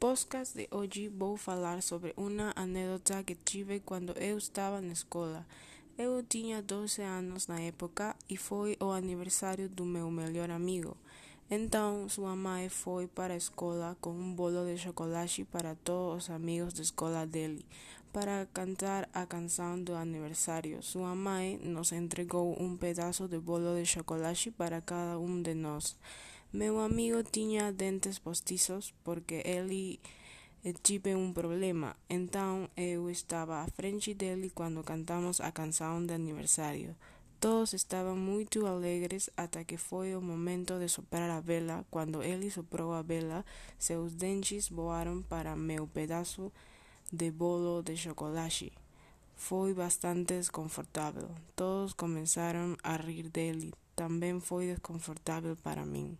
podcast de hoje vou falar sobre uma anedota que tive quando eu estava na escola. Eu tinha 12 anos na época e foi o aniversário do meu melhor amigo. Então, sua mãe foi para a escola com um bolo de chocolate para todos os amigos da escola dele, para cantar a canção do aniversário. Sua mãe nos entregou um pedaço de bolo de chocolate para cada um de nós. Meu amigo tinha dentes postiços porque ele tive um problema, então eu estava à frente dele quando cantamos a canção de aniversário. Todos estavam muito alegres até que foi o momento de soprar a vela. Quando ele soprou a vela, seus dentes voaram para meu pedaço de bolo de chocolate. Foi bastante desconfortável. Todos começaram a rir dele. Também foi desconfortável para mim.